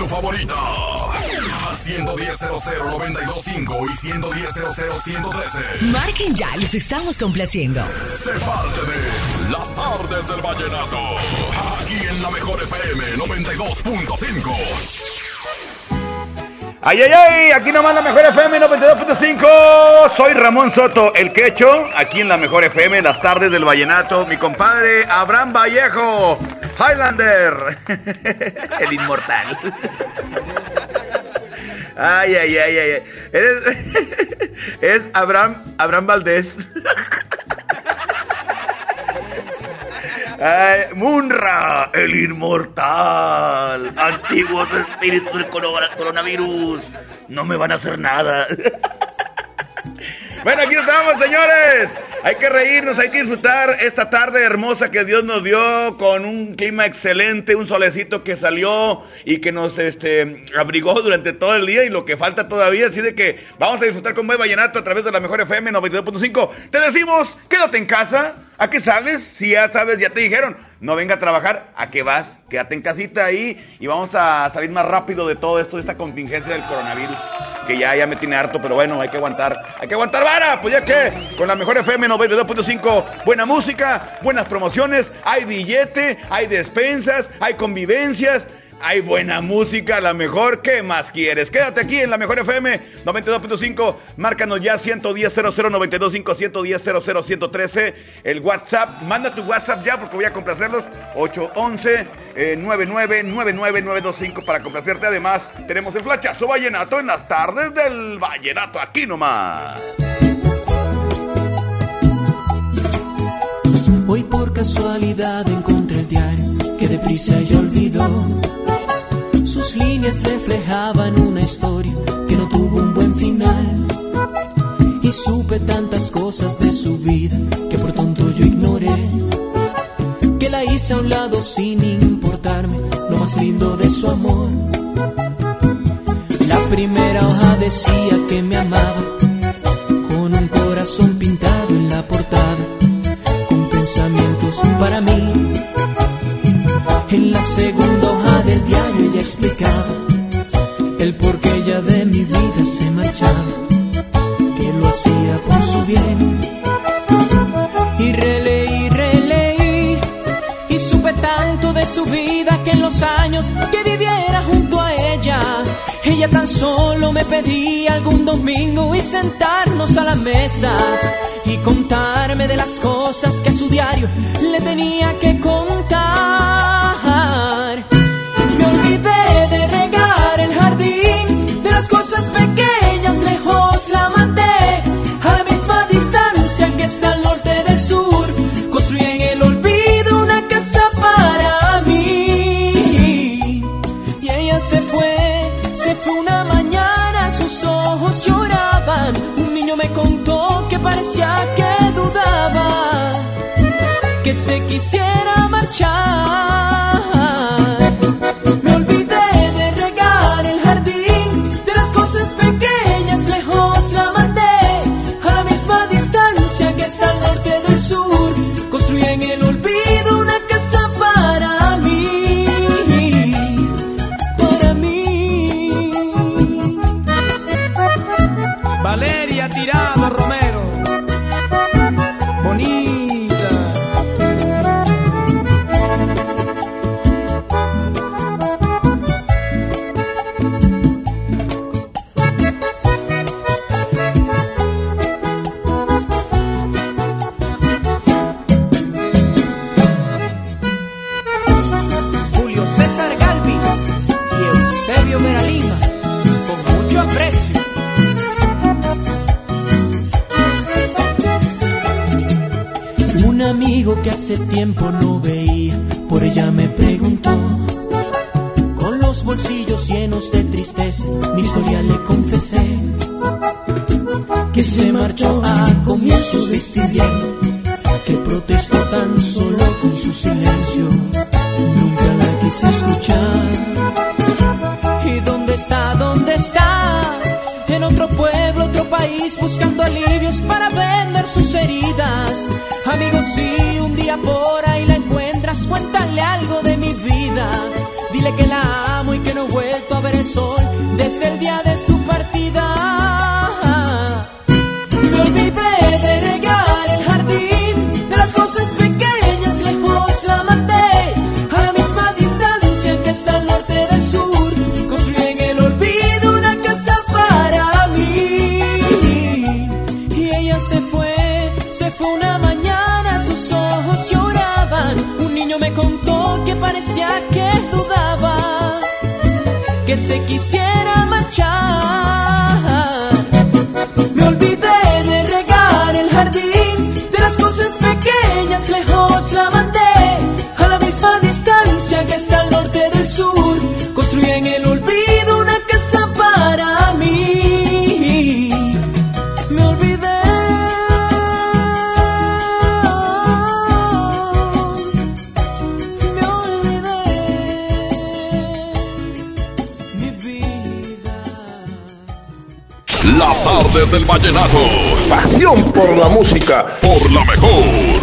tu favorita. Al 110.00925 y 110.00113. Marquen ya, los estamos complaciendo. Sé parte de Las tardes del vallenato. Aquí en la mejor FM 92.5. Ay, ay, ay, aquí nomás la mejor FM 92.5. Soy Ramón Soto, el quecho, aquí en la mejor FM, las tardes del vallenato. Mi compadre Abraham Vallejo, Highlander, el inmortal. Ay, ay, ay, ay. ay. Eres, es Abraham, Abraham Valdés. Ay, Munra, el inmortal. Antiguos espíritus del corona- coronavirus. No me van a hacer nada. Bueno, aquí estamos, señores. Hay que reírnos, hay que disfrutar esta tarde hermosa que Dios nos dio con un clima excelente, un solecito que salió y que nos este, abrigó durante todo el día y lo que falta todavía. Así de que vamos a disfrutar con buen vallenato a través de la mejor FM 92.5. Te decimos, quédate en casa. ¿A qué sales? Si ya sabes, ya te dijeron, no venga a trabajar. ¿A qué vas? Quédate en casita ahí y vamos a salir más rápido de todo esto, de esta contingencia del coronavirus. Que ya, ya me tiene harto, pero bueno, hay que aguantar. Hay que aguantar vara, pues ya que con la mejor FM 92.5, buena música, buenas promociones, hay billete, hay despensas, hay convivencias. Hay buena música, la mejor. ¿Qué más quieres? Quédate aquí en la mejor FM 92.5. Márcanos ya 110 00925 110 113 El WhatsApp, manda tu WhatsApp ya porque voy a complacerlos. 811 eh, 9999925 para complacerte. Además, tenemos el flachazo vallenato en las tardes del vallenato. Aquí nomás. Hoy por casualidad encontré el diario que deprisa ella olvidó. Sus líneas reflejaban una historia que no tuvo un buen final. Y supe tantas cosas de su vida que por tonto yo ignoré. Que la hice a un lado sin importarme lo más lindo de su amor. La primera hoja decía que me amaba con un corazón pintado en la portada con pensamientos para mí. En la segunda hoja del diario ella explicaba su vida que en los años que viviera junto a ella, ella tan solo me pedía algún domingo y sentarnos a la mesa y contarme de las cosas que a su diario le tenía que contar. Buscando alivios para vender sus heridas. Amigos, si un día por ahí la encuentras, cuéntale algo de mi vida. Dile que la amo y que no he vuelto a ver el sol desde el día de su partida. Se quisiera marchar. Del vallenato. Pasión por la música. Por la mejor.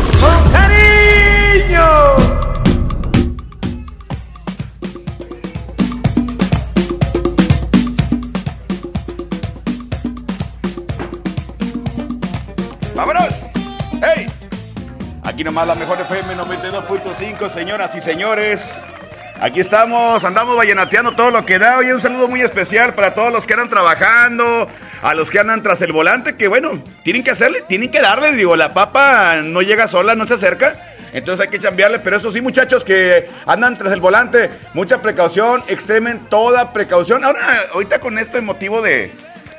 ¡Vámonos! ¡Hey! Aquí nomás la mejor FM 92.5, señoras y señores. Aquí estamos, andamos vallenateando todo lo que da. Oye, un saludo muy especial para todos los que andan trabajando, a los que andan tras el volante, que bueno, tienen que hacerle, tienen que darle. Digo, la papa no llega sola, no se acerca. Entonces hay que chambearle, pero eso sí, muchachos que andan tras el volante, mucha precaución, extremen toda precaución. Ahora, ahorita con esto, el motivo de,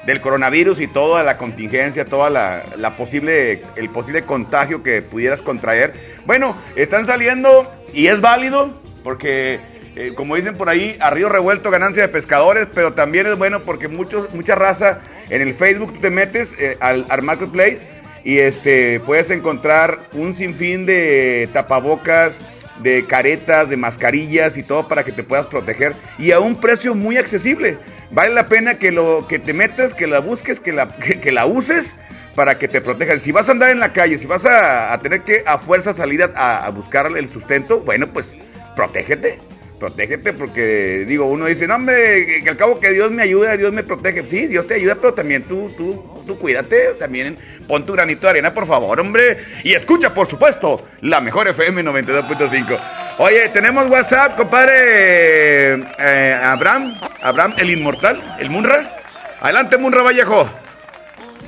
del coronavirus y toda la contingencia, toda la, la posible, el posible contagio que pudieras contraer. Bueno, están saliendo y es válido porque, eh, como dicen por ahí, a río revuelto ganancia de pescadores, pero también es bueno porque muchos, mucha raza en el Facebook tú te metes eh, al, marketplace y este puedes encontrar un sinfín de tapabocas, de caretas, de mascarillas y todo para que te puedas proteger y a un precio muy accesible. Vale la pena que lo que te metas, que la busques, que la que, la uses para que te protejan. Si vas a andar en la calle, si vas a, tener que a fuerza salir a buscar el sustento, bueno, pues protégete. Protégete porque, digo, uno dice, no, hombre, que al cabo que Dios me ayuda, Dios me protege. Sí, Dios te ayuda, pero también tú, tú, tú cuídate, también pon tu granito de arena, por favor, hombre. Y escucha, por supuesto, la mejor FM 92.5. Oye, tenemos WhatsApp, compadre eh, Abraham, Abraham, el inmortal, el Munra. Adelante, Munra Vallejo.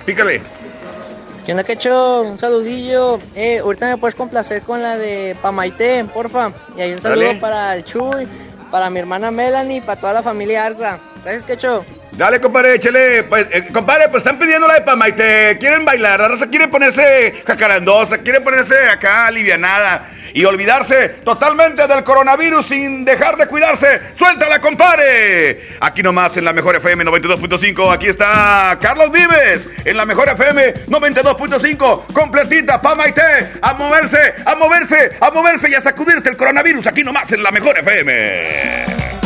Pícale. ¿Qué onda, Quecho? Un saludillo. Eh, ahorita me puedes complacer con la de Pamaité, porfa. Y ahí un saludo Dale. para el Chuy, para mi hermana Melanie, para toda la familia Arza. Gracias, Quecho. Dale, compadre, échale. Pues, eh, compadre, pues están pidiendo la de Pamaite. Quieren bailar, la raza quiere ponerse jacarandosa, quiere ponerse acá alivianada y olvidarse totalmente del coronavirus sin dejar de cuidarse. ¡Suéltala, compadre! Aquí nomás en la mejor FM 92.5. Aquí está Carlos Vives en la mejor FM 92.5. Completita, Pamaite. A moverse, a moverse, a moverse y a sacudirse el coronavirus. Aquí nomás en la mejor FM.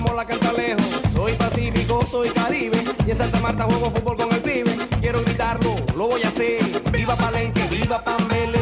Como la canta lejos. Soy pacífico, soy caribe, y en Santa Marta juego fútbol con el pibe. Quiero gritarlo, lo voy a hacer. Viva Palenque, viva Pambele.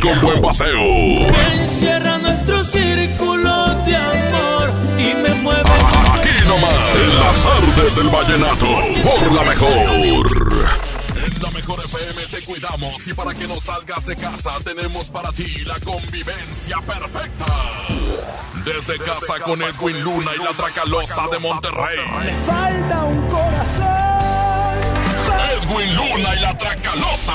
Con buen paseo. Encierra nuestro círculo de amor y me mueve. Aquí nomás, en las artes del vallenato, por la mejor. En la mejor FM te cuidamos y para que no salgas de casa tenemos para ti la convivencia perfecta. Desde casa con Edwin Luna y la Tracalosa de Monterrey. Falta un corazón. Edwin Luna y la Tracalosa.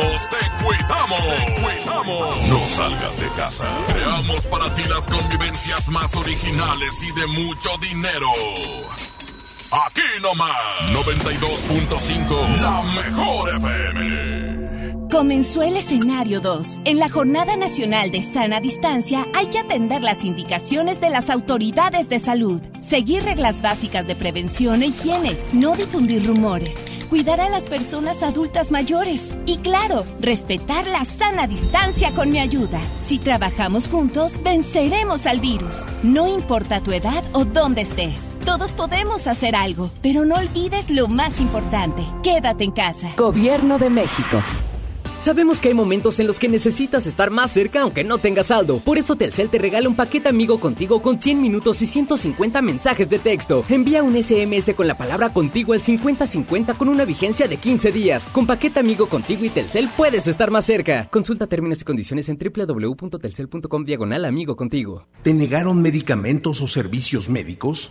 Te cuidamos. Te cuidamos. No salgas de casa. Creamos para ti las convivencias más originales y de mucho dinero. Aquí nomás, 92.5, la mejor FM. Comenzó el escenario 2. En la Jornada Nacional de Sana Distancia hay que atender las indicaciones de las autoridades de salud, seguir reglas básicas de prevención e higiene, no difundir rumores, cuidar a las personas adultas mayores y claro, respetar la sana distancia con mi ayuda. Si trabajamos juntos, venceremos al virus. No importa tu edad o dónde estés. Todos podemos hacer algo, pero no olvides lo más importante. Quédate en casa. Gobierno de México. Sabemos que hay momentos en los que necesitas estar más cerca aunque no tengas saldo. Por eso Telcel te regala un paquete amigo contigo con 100 minutos y 150 mensajes de texto. Envía un SMS con la palabra contigo al 5050 con una vigencia de 15 días. Con paquete amigo contigo y Telcel puedes estar más cerca. Consulta términos y condiciones en www.telcel.com diagonal amigo contigo. ¿Te negaron medicamentos o servicios médicos?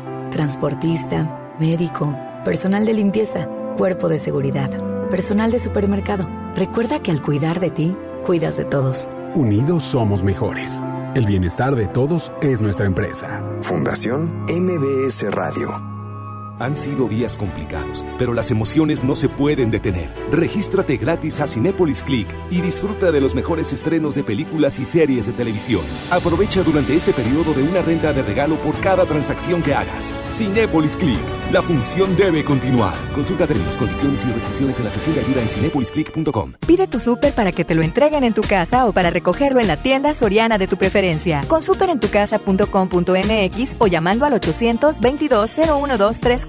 Transportista, médico, personal de limpieza, cuerpo de seguridad, personal de supermercado. Recuerda que al cuidar de ti, cuidas de todos. Unidos somos mejores. El bienestar de todos es nuestra empresa. Fundación MBS Radio. Han sido días complicados, pero las emociones no se pueden detener. Regístrate gratis a Cinépolis Click y disfruta de los mejores estrenos de películas y series de televisión. Aprovecha durante este periodo de una renta de regalo por cada transacción que hagas. Cinépolis Click. La función debe continuar. Consulta términos, condiciones y restricciones en la sección de ayuda en cinepolisclick.com. Pide tu súper para que te lo entreguen en tu casa o para recogerlo en la tienda soriana de tu preferencia. Con superentucasa.com.mx o llamando al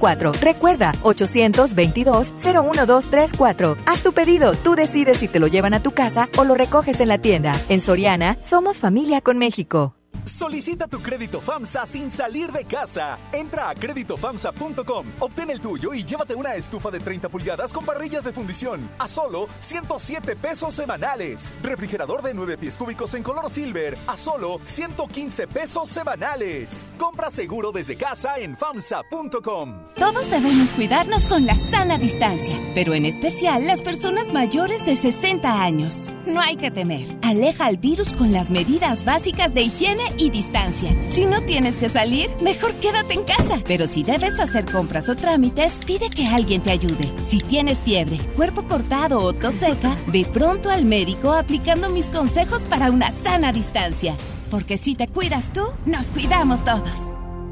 822-01234. Recuerda, 822-01234. Haz tu pedido, tú decides si te lo llevan a tu casa o lo recoges en la tienda. En Soriana, somos familia con México. Solicita tu crédito FAMSA sin salir de casa. Entra a créditofamsa.com, obtén el tuyo y llévate una estufa de 30 pulgadas con parrillas de fundición a solo 107 pesos semanales. Refrigerador de 9 pies cúbicos en color silver a solo 115 pesos semanales. Compra seguro desde casa en famsa.com. Todos debemos cuidarnos con la sana distancia, pero en especial las personas mayores de 60 años. No hay que temer. Aleja al virus con las medidas básicas de higiene y distancia. Si no tienes que salir, mejor quédate en casa. Pero si debes hacer compras o trámites, pide que alguien te ayude. Si tienes fiebre, cuerpo cortado o tos seca, ve pronto al médico aplicando mis consejos para una sana distancia. Porque si te cuidas tú, nos cuidamos todos.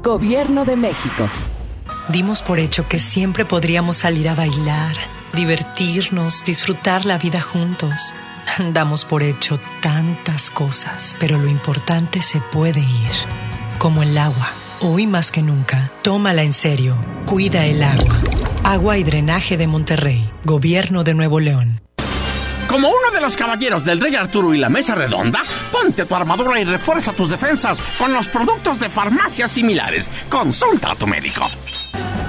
Gobierno de México. Dimos por hecho que siempre podríamos salir a bailar, divertirnos, disfrutar la vida juntos. Damos por hecho tantas cosas, pero lo importante se puede ir, como el agua. Hoy más que nunca, tómala en serio. Cuida el agua. Agua y drenaje de Monterrey, Gobierno de Nuevo León. Como uno de los caballeros del Rey Arturo y la Mesa Redonda, ponte tu armadura y refuerza tus defensas con los productos de farmacias similares. Consulta a tu médico.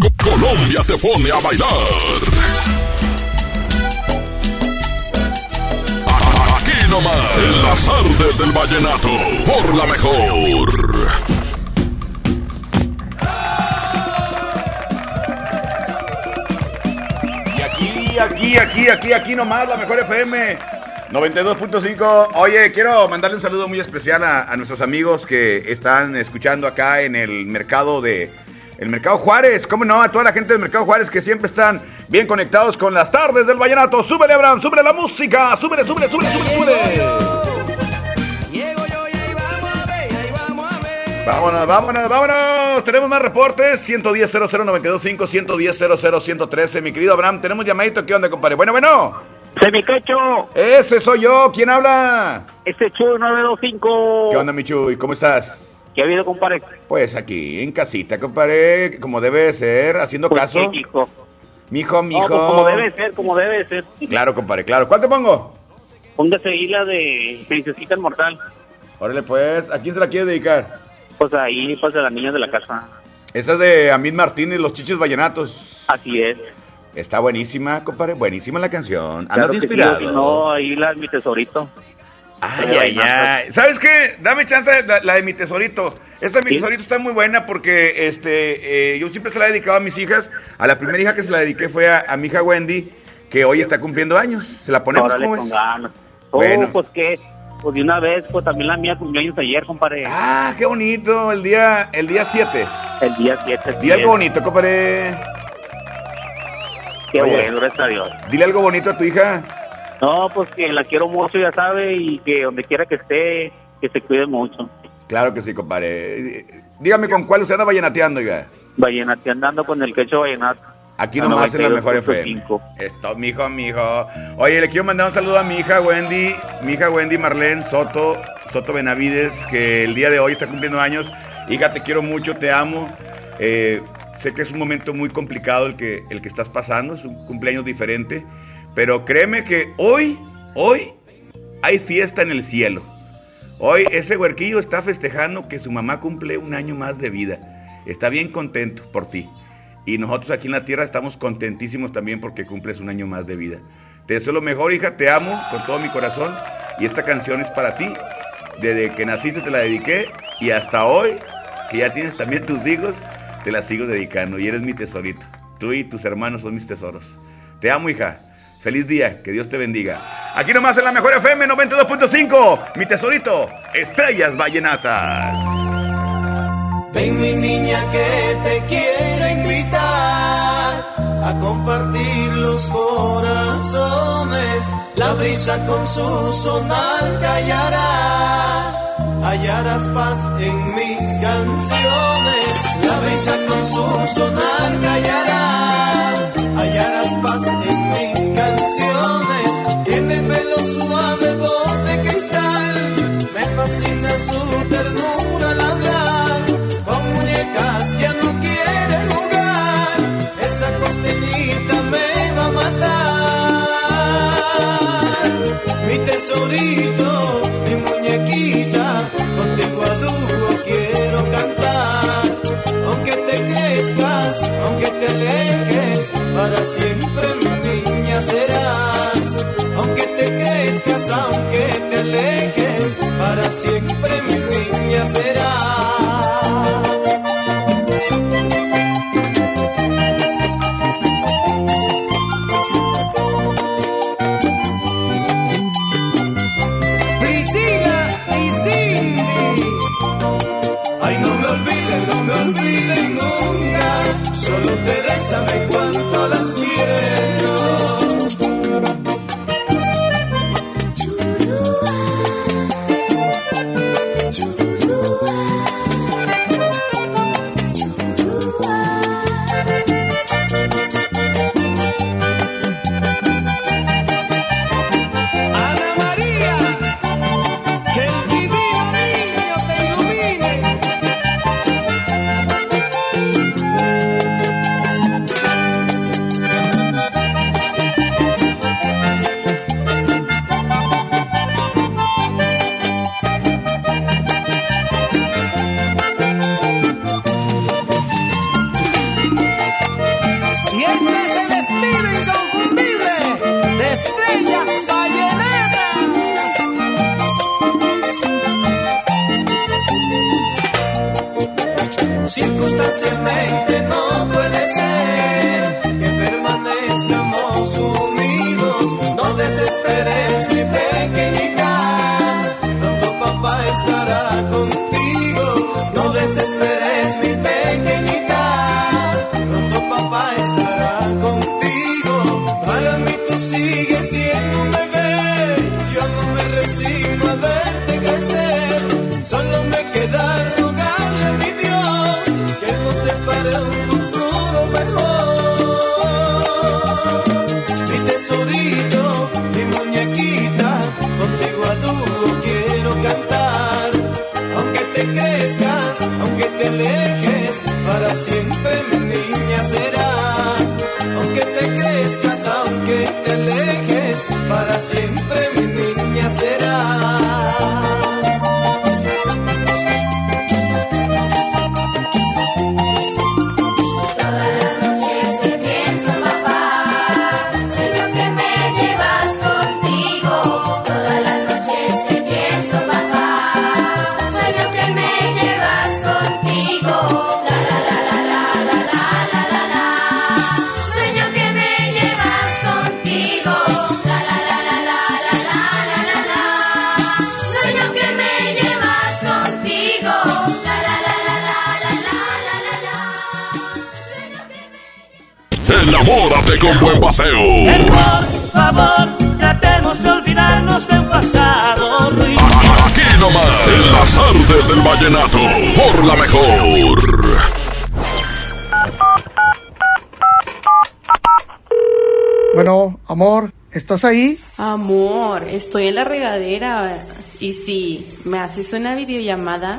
Colombia te pone a bailar. Aquí nomás, en las artes del vallenato, por la mejor. Y aquí, aquí, aquí, aquí, aquí nomás, la mejor FM. 92.5. Oye, quiero mandarle un saludo muy especial a, a nuestros amigos que están escuchando acá en el mercado de el Mercado Juárez, cómo no, a toda la gente del Mercado Juárez que siempre están bien conectados con las tardes del vallenato. Súbele, Abraham, súbele la música, súbele, súbele, súbele, súbele, súbele. Vámonos, vámonos, vámonos. Tenemos más reportes. 110 00925 110 113 Mi querido Abraham, tenemos llamadito. ¿Qué onda, compadre? Bueno, bueno. Semicacho. Ese soy yo. ¿Quién habla? Este Chuy 925. ¿Qué onda, mi Chuy? ¿Cómo estás? ¿Qué ha habido, compadre? Pues aquí, en casita, compadre, como debe ser, haciendo Pues caso. sí, hijo. Mijo, mijo. No, pues como debe ser, como debe ser. Claro, compadre, claro. ¿Cuál te pongo? Póngase ahí la de Princesita Inmortal. Órale, pues, ¿a quién se la quiere dedicar? Pues ahí, pues de las niñas de la casa. Esa es de Amid Martínez, Los Chiches Vallenatos. Así es. Está buenísima, compadre, buenísima la canción. Andas Claro que sí, inspirado. no, ahí la mi tesorito. Ay, ay, ay. ¿Sabes qué? Dame chance la, la de mi tesorito. Esa de mi tesorito está muy buena porque este, eh, yo siempre se la he dedicado a mis hijas. A la primera hija que se la dediqué fue a, a mi hija Wendy, que hoy está cumpliendo años. ¿Se la ponemos Órale, como es? Oh, Bueno. pues qué, pues de una vez, pues también la mía cumplió años ayer, compadre. Ah, qué bonito, el día el día 7. El día 7. Dile algo bonito, compadre. Qué Oye. bueno, gracias a Dios. Dile algo bonito a tu hija. No, pues que la quiero mucho, ya sabe, y que donde quiera que esté, que se cuide mucho. Claro que sí, compadre. Dígame con cuál usted anda vallenateando, oiga. Vallenateando con el quecho vallenato. Aquí A nomás en la mejor 92.5. FM. Esto, mijo, mijo. Oye, le quiero mandar un saludo a mi hija Wendy, mi hija Wendy Marlene Soto, Soto Benavides, que el día de hoy está cumpliendo años. Hija, te quiero mucho, te amo. Eh, sé que es un momento muy complicado el que, el que estás pasando, es un cumpleaños diferente, pero créeme que hoy, hoy hay fiesta en el cielo. Hoy ese huerquillo está festejando que su mamá cumple un año más de vida. Está bien contento por ti. Y nosotros aquí en la tierra estamos contentísimos también porque cumples un año más de vida. Te deseo lo mejor, hija, te amo con todo mi corazón. Y esta canción es para ti. Desde que naciste te la dediqué y hasta hoy, que ya tienes también tus hijos, te la sigo dedicando. Y eres mi tesorito. Tú y tus hermanos son mis tesoros. Te amo, hija. Feliz día, que Dios te bendiga. Aquí nomás en la mejor FM 92.5, mi tesorito, Estrellas Vallenatas. Ven mi niña que te quiero invitar a compartir los corazones. La brisa con su sonar callará, hallarás paz en mis canciones. La brisa con su sonar callará, hallarás paz en mis canciones. Tiene pelo suave, voz de cristal, me fascina Circunstancialmente no puede ser siempre con buen paseo. Por favor, tratemos de olvidarnos del pasado ruin. Aquí nomás, en las artes del vallenato, por la mejor. Bueno, amor, ¿estás ahí? Amor, estoy en la regadera. Y si me haces una videollamada.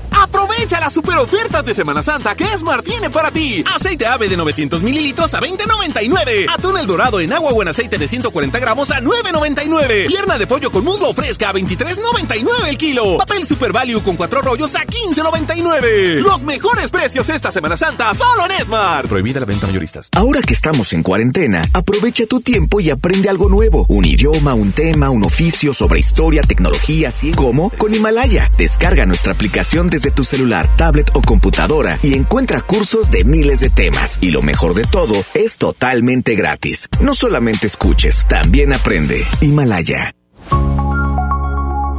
Aprovecha las super ofertas de Semana Santa que Esmar tiene para ti. Aceite ave de 900 mililitros a 20.99. Atún el dorado en agua o en aceite de 140 gramos a 9.99. Pierna de pollo con muslo fresca a 23.99 el kilo. Papel Super Value con cuatro rollos a 15.99. Los mejores precios esta Semana Santa solo en Esmar. Prohibida la venta mayoristas. Ahora que estamos en cuarentena, aprovecha tu tiempo y aprende algo nuevo. Un idioma, un tema, un oficio sobre historia, tecnología, así como con Himalaya. Descarga nuestra aplicación desde tu celular, tablet o computadora y encuentra cursos de miles de temas. Y lo mejor de todo, es totalmente gratis. No solamente escuches, también aprende. Himalaya.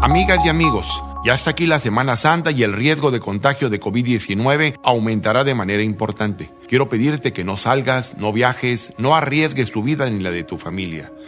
Amigas y amigos, ya está aquí la Semana Santa y el riesgo de contagio de COVID-19 aumentará de manera importante. Quiero pedirte que no salgas, no viajes, no arriesgues tu vida ni la de tu familia.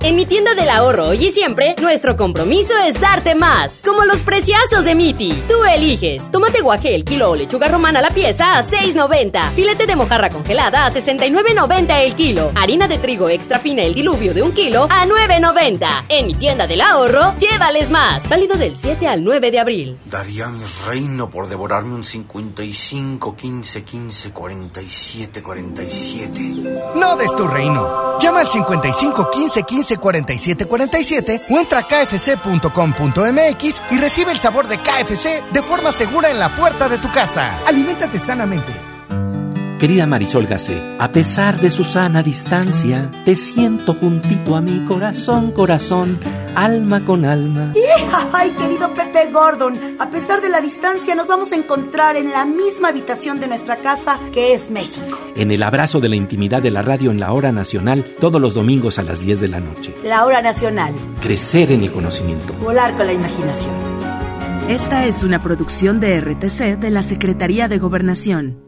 En mi tienda del ahorro hoy y siempre, nuestro compromiso es darte más. Como los preciazos de Miti. Tú eliges. Tómate guaje el kilo o lechuga romana la pieza a 6.90. Filete de mojarra congelada a 69.90 el kilo. Harina de trigo extra fina el diluvio de un kilo a 9.90. En mi tienda del ahorro, llévales más. Válido del 7 al 9 de abril. Daría mi reino por devorarme un 55, 15, 15, 47, 47. No des tu reino. Llama al 55 15 15 47 47 o entra a kfc.com.mx y recibe el sabor de KFC de forma segura en la puerta de tu casa. Aliméntate sanamente. Querida Marisol Gacé, a pesar de su sana distancia, te siento juntito a mi corazón, corazón, alma con alma. ¡Ay, querido Pepe Gordon! A pesar de la distancia, nos vamos a encontrar en la misma habitación de nuestra casa, que es México. En el abrazo de la intimidad de la radio en la hora nacional, todos los domingos a las 10 de la noche. La hora nacional. Crecer en el conocimiento. Volar con la imaginación. Esta es una producción de RTC de la Secretaría de Gobernación.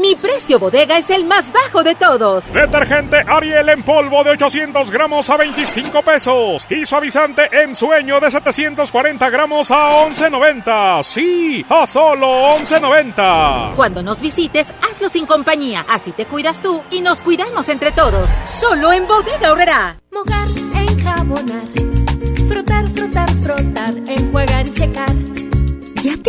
Mi precio bodega es el más bajo de todos. Detergente Ariel en polvo de 800 gramos a 25 pesos. Y suavizante en sueño de 740 gramos a 11.90. Sí, a solo 11.90. Cuando nos visites, hazlo sin compañía. Así te cuidas tú y nos cuidamos entre todos. Solo en bodega horrera. Mojar, enjabonar. Frotar, frotar, frotar. Enjuagar y secar.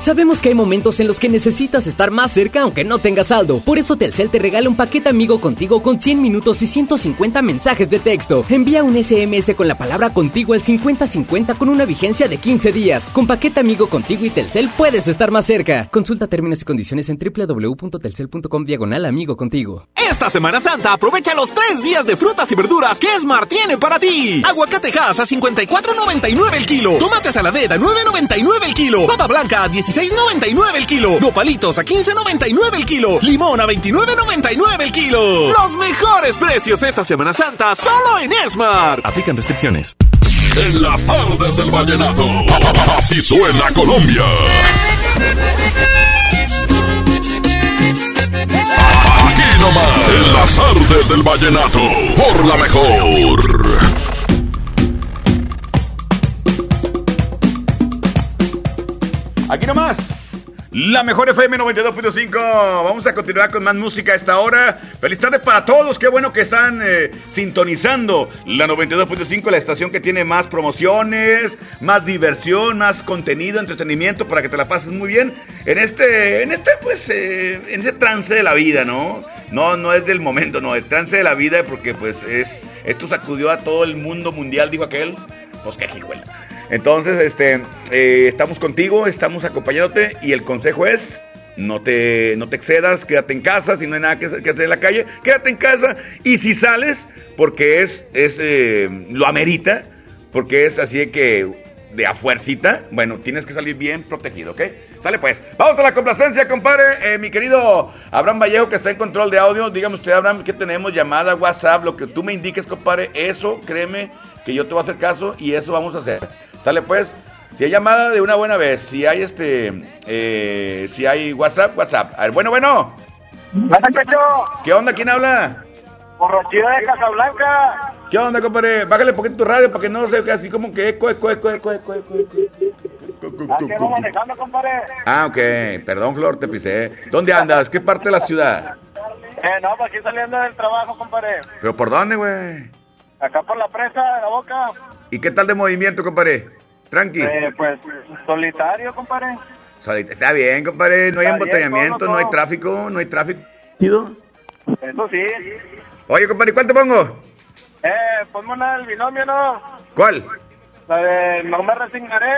Sabemos que hay momentos en los que necesitas estar más cerca aunque no tengas saldo. Por eso Telcel te regala un paquete amigo contigo con 100 minutos y 150 mensajes de texto. Envía un SMS con la palabra contigo al 5050 con una vigencia de 15 días. Con paquete amigo contigo y Telcel puedes estar más cerca. Consulta términos y condiciones en www.telcel.com diagonal amigo contigo. Esta Semana Santa aprovecha los tres días de frutas y verduras que Esmar tiene para ti. Aguacate Hass a 54.99 el kilo. Tomate saladera a 9.99 el kilo. Papa blanca a 16 16.99 el kilo. Nopalitos a 15.99 el kilo. Limón a 29.99 el kilo. Los mejores precios esta Semana Santa solo en Esmar. Aplican restricciones. En las tardes del vallenato. Así suena Colombia. Aquí nomás, en las tardes del vallenato. Por la mejor. Aquí nomás. La mejor FM 92.5. Vamos a continuar con más música a esta hora. Feliz tarde para todos. Qué bueno que están eh, sintonizando la 92.5, la estación que tiene más promociones, más diversión, más contenido, entretenimiento para que te la pases muy bien en este, en este, pues, eh, en ese trance de la vida, ¿no? No, no es del momento, no, el trance de la vida porque, pues, es esto sacudió a todo el mundo mundial, dijo aquel. Pues qué. Entonces, este, eh, estamos contigo, estamos acompañándote y el consejo es no te, no te excedas, quédate en casa, si no hay nada que, hacer en la calle, quédate en casa y si sales, porque es, es eh, lo amerita, porque es así de que de a fuercita, bueno, tienes que salir bien protegido, ¿ok? Sale pues, vamos a la complacencia, compadre, eh, mi querido Abraham Vallejo que está en control de audio, dígame usted, Abraham, que tenemos llamada, WhatsApp, lo que tú me indiques, compadre, eso, créeme, que yo te voy a hacer caso y eso vamos a hacer. Sale pues, si hay llamada de una buena vez, si hay este, eh, si hay WhatsApp, WhatsApp. A ver, bueno, bueno. ¿Qué onda? ¿Quién habla? Borrachida de Casablanca. ¿Qué onda, compadre? Bájale un poquito tu radio para que no se así como que eco, eco, eco, eco, eco, eco, eco. manejando, compadre. Ah, ok. Perdón, Flor, te pisé. ¿Dónde andas? ¿Qué parte de la ciudad? Eh, no, pues aquí saliendo del trabajo, compadre. ¿Pero por dónde, güey? Acá por la presa de la boca. ¿Y qué tal de movimiento, compadre? Tranqui. Eh, pues solitario, compadre. Está bien, compadre. No hay embotellamiento, no hay tráfico, no hay tráfico. Eso sí. Oye, compadre, ¿cuál te pongo? Eh, ponme una del binomio, ¿no? ¿Cuál? La de No me resignaré.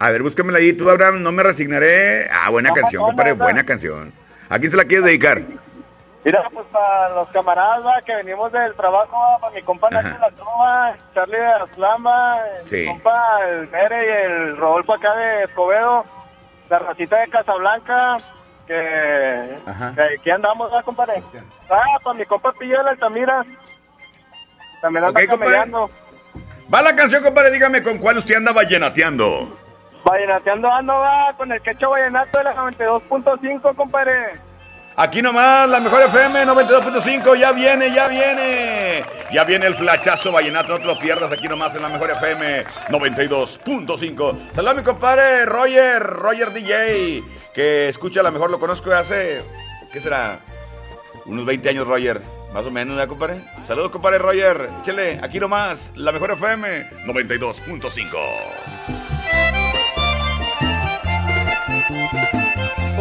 A ver, búscamela ahí, tú, Abraham, No me resignaré. Ah, buena canción, compadre, buena canción. ¿A quién se la quieres dedicar? Mira, pues para los camaradas que venimos del trabajo, para mi compa Nacho La Trova, Charlie de Aslama, mi compa el Mere y el Rodolfo acá de Escobedo, la racita de Casablanca, que, que aquí andamos, ¿verdad, compadre? Ah, para mi compa Pillo de Altamira, también anda okay, camellando. Va la canción, compadre, dígame con cuál usted anda vallenateando. Vallenateando ando, va, con el quecho vallenato de la 92.5, compadre. Aquí nomás, la mejor FM 92.5, ya viene, ya viene. Ya viene el flachazo vallenato, no te lo pierdas aquí nomás en la mejor FM 92.5. Saludos a mi compadre Roger, Roger DJ, que escucha la mejor, lo conozco hace, ¿qué será? Unos 20 años, Roger. Más o menos, ¿ya, compadre? Saludos, compadre Roger. Échale, aquí nomás, la mejor FM 92.5.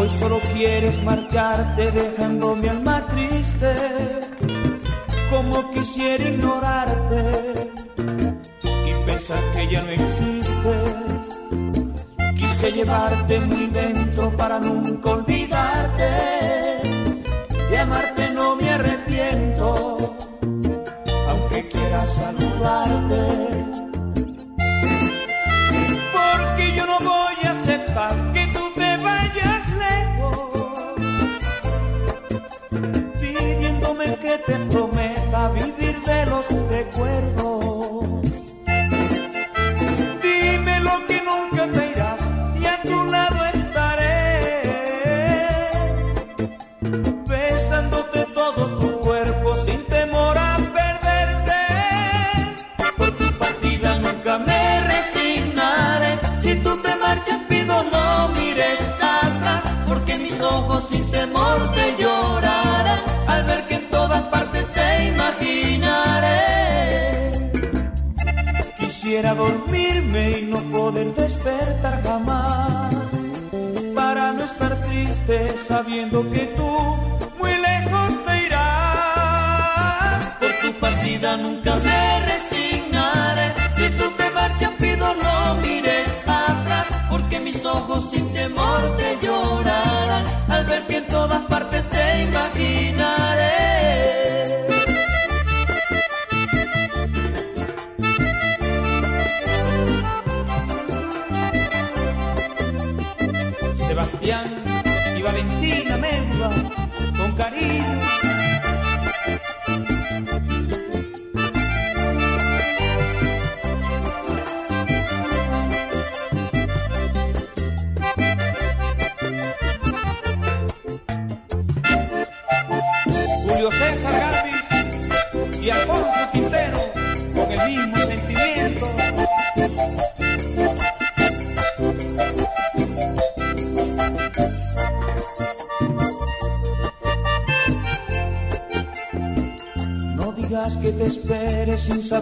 Solo quieres marcharte dejando mi alma triste, como quisiera ignorarte y pensar que ya no existes. Quise llevarte muy dentro para nunca olvidarte, de amarte no me arrepiento, aunque quiera saludarte.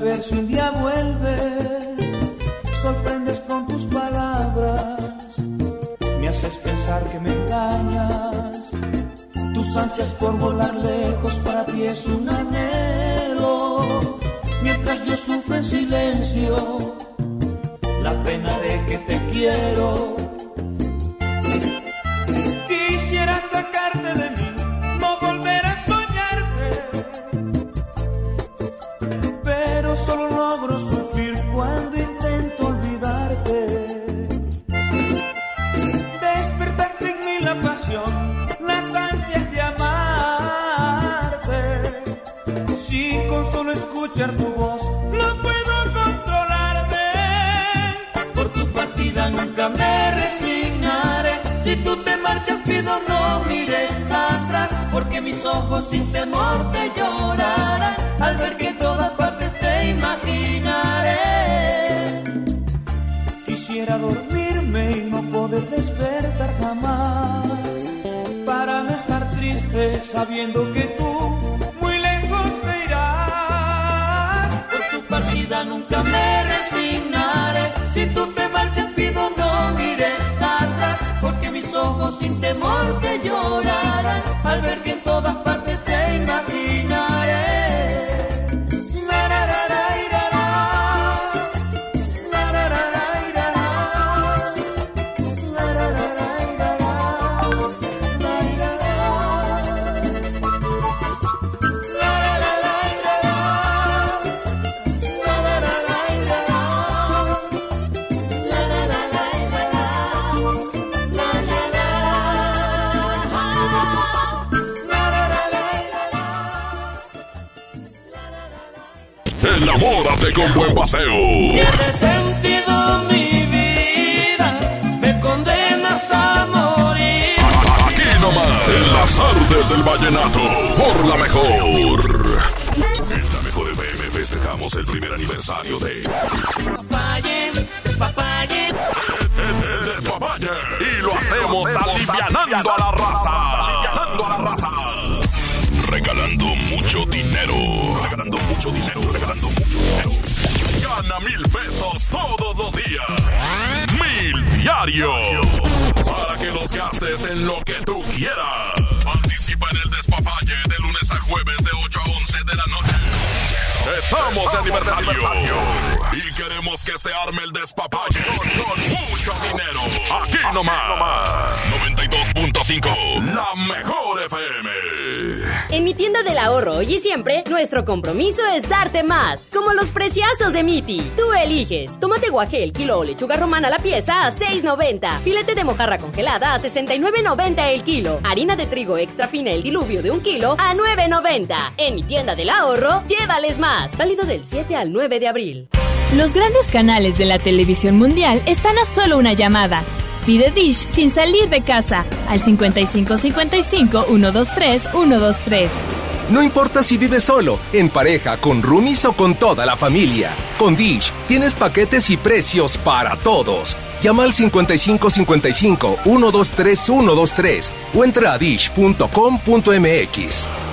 Esperes sin sabiendo que paseo. Tiene sentido mi vida, me condenas a morir. Aquí nomás, en las artes del vallenato, por la mejor. En la mejor FM festejamos el primer aniversario de Papaye, papaye. Despapalle. Y lo hacemos alivianando a la raza. Alivianando a la raza. Regalando mucho dinero. Regalando mucho dinero. Regalando mucho dinero. Gana mil pesos todos los días. Mil diario. Para que los gastes en lo que tú quieras. Participa en el Despapalle de lunes a jueves Estamos de aniversario. Y queremos que se arme el despapalle con, mucho dinero. Aquí nomás. 92.5. La mejor FM. En mi tienda del ahorro hoy y siempre, nuestro compromiso es darte más. Como los preciazos de Miti. Tú eliges. Tomate guaje el kilo o lechuga romana la pieza a 6.90. Filete de mojarra congelada a 69.90 el kilo. Harina de trigo extra fina el diluvio de un kilo a 9.90. En mi tienda del ahorro, llévales más. Válido del 7 al 9 de abril. Los grandes canales de la televisión mundial están a solo una llamada. Pide Dish sin salir de casa al 5555 123 123. No importa si vives solo, en pareja, con roomies o con toda la familia. Con Dish tienes paquetes y precios para todos. Llama al 5555 123 123 o entra a dish.com.mx.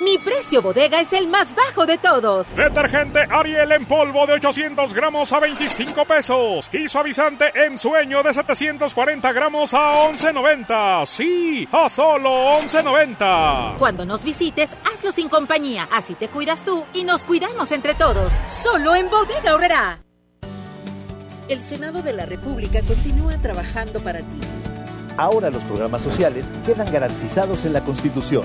Mi precio bodega es el más bajo de todos. Detergente Ariel en polvo de 800 gramos a 25 pesos. Y suavizante en sueño de 740 gramos a 11.90. Sí, a solo 11.90. Cuando nos visites, hazlo sin compañía. Así te cuidas tú y nos cuidamos entre todos. Solo en bodega horrera. El Senado de la República continúa trabajando para ti. Ahora los programas sociales quedan garantizados en la Constitución.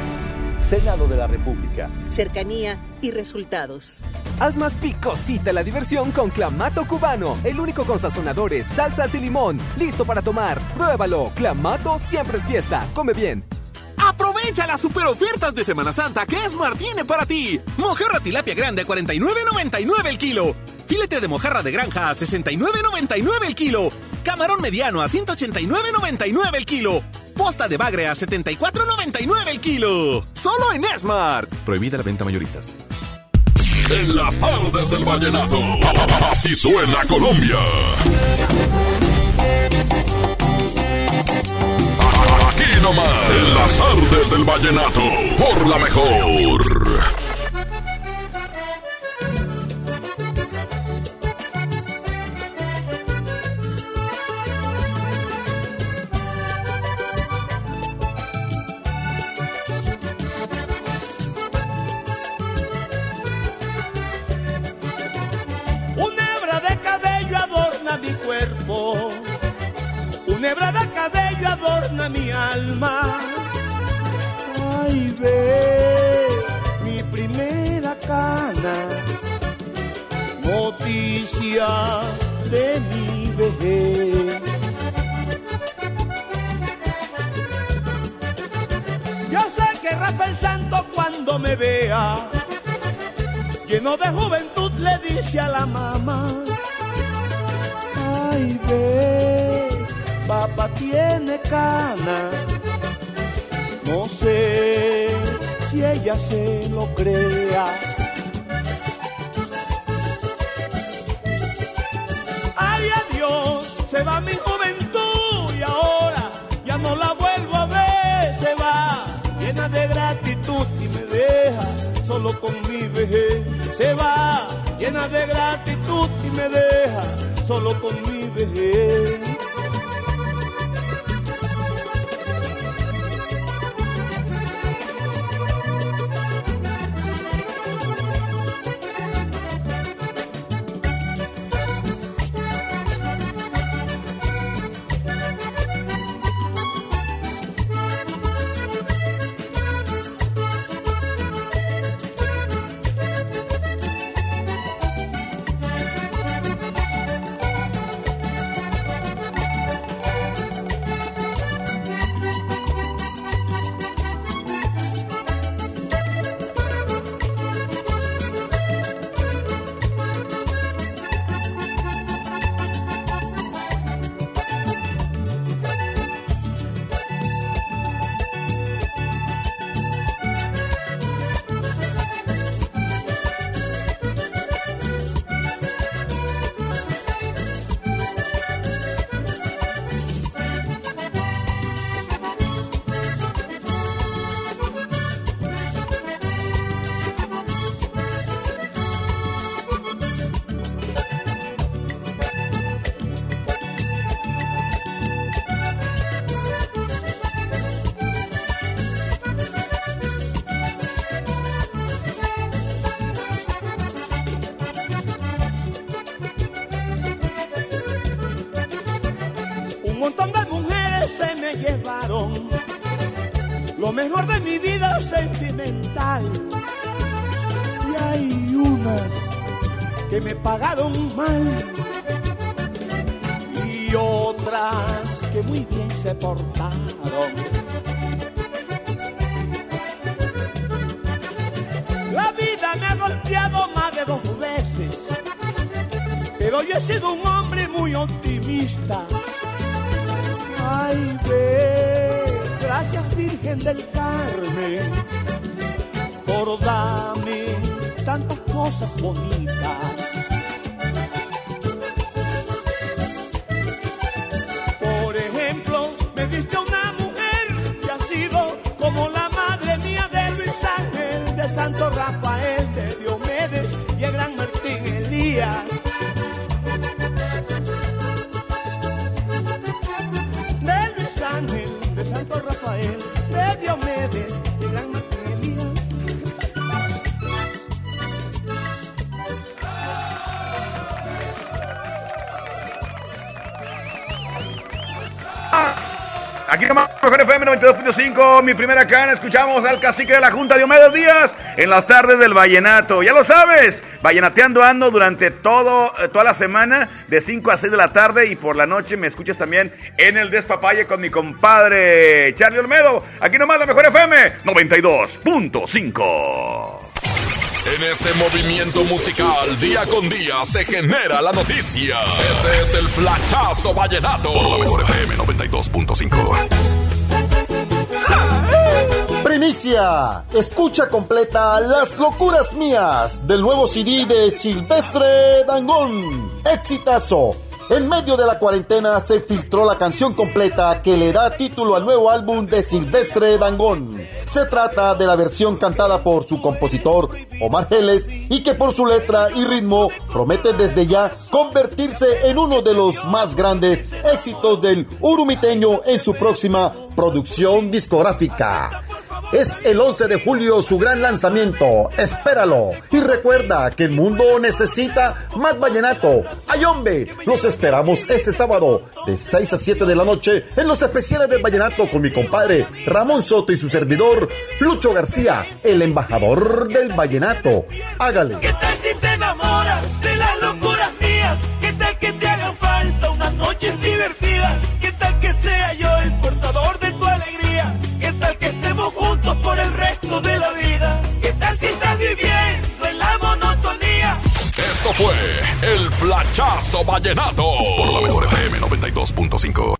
Senado de la República. Cercanía y resultados. Haz más picosita la diversión con Clamato Cubano, el único con sazonadores, salsas y limón. Listo para tomar. Pruébalo. Clamato siempre es fiesta. Come bien. Aprovecha las super ofertas de Semana Santa que Esmar tiene para ti. Mojarra tilapia grande a 49.99 el kilo. Filete de mojarra de granja a 69.99 el kilo. Camarón mediano a 189.99 el kilo. Posta de bagre a 74.99 el kilo. Solo en Smart. Prohibida la venta mayoristas. En las tardes del vallenato. Así suena Colombia. Aquí nomás. En las tardes del vallenato. Por la mejor. Mi alma. Ay, ve mi primera cana. Noticias de mi vejez. Yo sé que Rafael Santo cuando me vea lleno de juventud le dice a la mamá, ay ve, papá tiene cana, no sé si ella se lo crea. Ay, adiós, se va mi juventud y ahora ya no la vuelvo a ver, se va llena de gratitud y me deja solo con mi vejez. Se va llena de gratitud y me deja solo con mi vejez. Mejor de mi vida sentimental. Y hay unas que me pagaron mal y otras que muy bien se portaron. La vida me ha golpeado más de dos veces, pero yo he sido un hombre muy optimista. Ay, gracias Virgen del Carmen, por darme tantas cosas bonitas. Por ejemplo, me diste una mujer que ha sido como la madre mía de Luis Ángel, de Santo Rafael, 92.5, mi primera cana, escuchamos al cacique de la Junta Diomedes Díaz en las tardes del Vallenato. Ya lo sabes, vallenateando ando durante todo, eh, toda la semana de 5 a 6 de la tarde y por la noche me escuchas también en el Despapalle con mi compadre Charlie Olmedo. Aquí nomás, la mejor FM 92.5. En este movimiento musical, día con día, se genera la noticia. Este es el flachazo vallenato. Por la mejor FM 92.5. Primicia, escucha completa Las locuras mías del nuevo CD de Silvestre Dangón. Exitazo. En medio de la cuarentena se filtró la canción completa que le da título al nuevo álbum de Silvestre Dangón. Se trata de la versión cantada por su compositor Omar Geles y que por su letra y ritmo promete desde ya convertirse en uno de los más grandes éxitos del urumiteño en su próxima producción discográfica. Es el 11 de julio su gran lanzamiento. Espéralo. Y recuerda que el mundo necesita más vallenato. ¡Ay, hombre! Los esperamos este sábado de 6 a 7 de la noche en los especiales del vallenato con mi compadre Ramón Soto y su servidor Lucho García, el embajador del vallenato. Hágale. ¿Qué tal si te enamoras de las locuras mías? ¿Qué tal que te hagan falta unas noches divertidas? ¿Qué tal que sea yo el portador de tu alegría? ¿Qué tal que estemos juntos por el resto de la vida? ¿Qué tal si estás viviendo en la monotonía? Esto fue el flachazo vallenato. Por la mejor FM 92.5.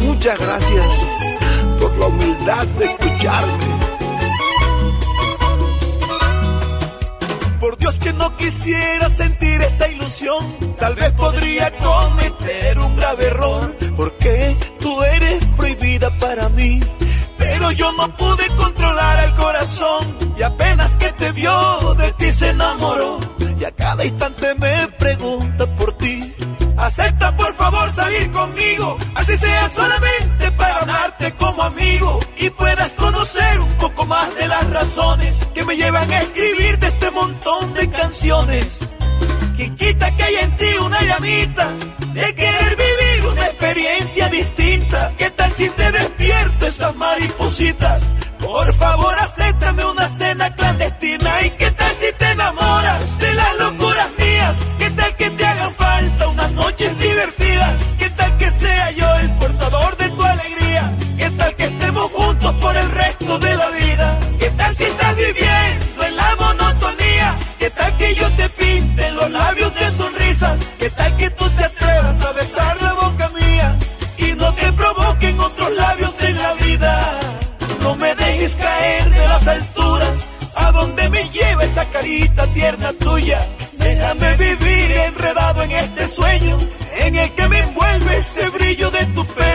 Muchas gracias por la humildad de escucharme. Por Dios que no quisiera sentir esta ilusión, tal vez podría cometer un grave error, porque tú eres prohibida para mí. Pero yo no pude controlar el corazón y apenas que te vio de ti se enamoró y a cada instante me pregunta por ti. Acepta por favor salir conmigo, así sea solamente para amarte como amigo y puedas más de las razones que me llevan a escribirte este montón de canciones. Quien quita que hay en ti una llamita de querer vivir una experiencia distinta. ¿Qué tal si te despierto esas maripositas? Por favor, acéptame una cena clandestina. ¿Y qué tal si te enamoras de las locuras dejes caer de las alturas, a donde me lleva esa carita tierna tuya. Déjame vivir enredado en este sueño, en el que me envuelve ese brillo de tu pelo.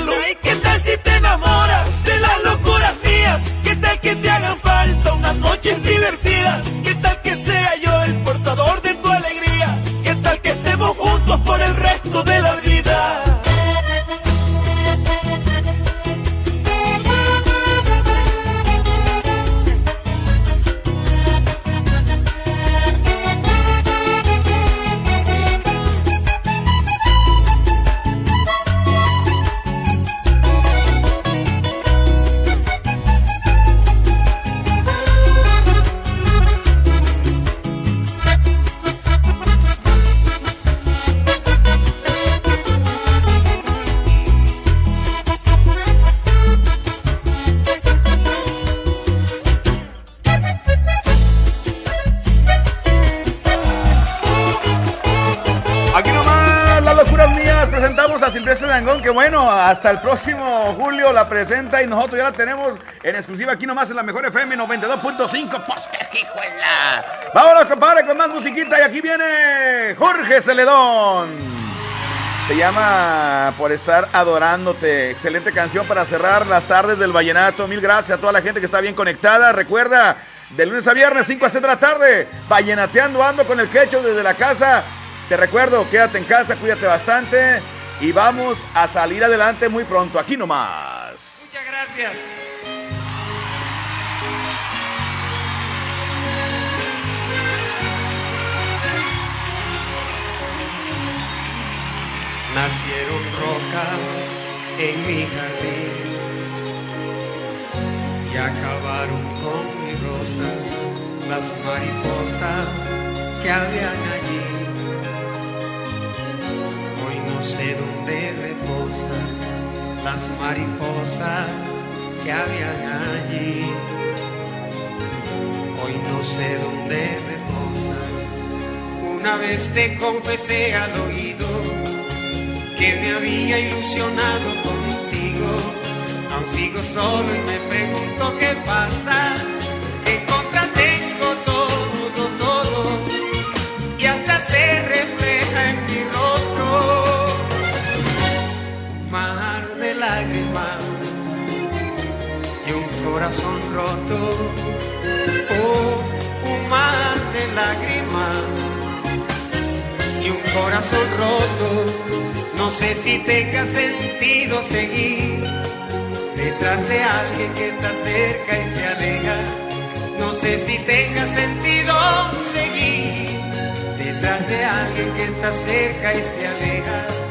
Que bueno, hasta el próximo julio la presenta y nosotros ya la tenemos en exclusiva aquí nomás en la mejor FM 92.5. Pues qué hijuela. Vámonos, compadre, con más musiquita y aquí viene Jorge Celedón. Se llama Por estar adorándote. Excelente canción para cerrar las tardes del vallenato. Mil gracias a toda la gente que está bien conectada. Recuerda, de lunes a viernes, 5 a 6 de la tarde, vallenateando ando con el quecho desde la casa. Te recuerdo, quédate en casa, cuídate bastante y vamos a salir adelante muy pronto. Aquí nomás. Muchas gracias. Nacieron rocas en mi jardín y acabaron con mis rosas las mariposas que habían allí. No sé dónde reposan las mariposas que habían allí. Hoy no sé dónde reposan. Una vez te confesé al oído que me había ilusionado contigo. Aún sigo solo y me pregunto qué pasa. Mar de lágrimas y un corazón roto. Oh, un mar de lágrimas y un corazón roto. No sé si tenga sentido seguir detrás de alguien que está cerca y se aleja. No sé si tenga sentido seguir detrás de alguien que está cerca y se aleja.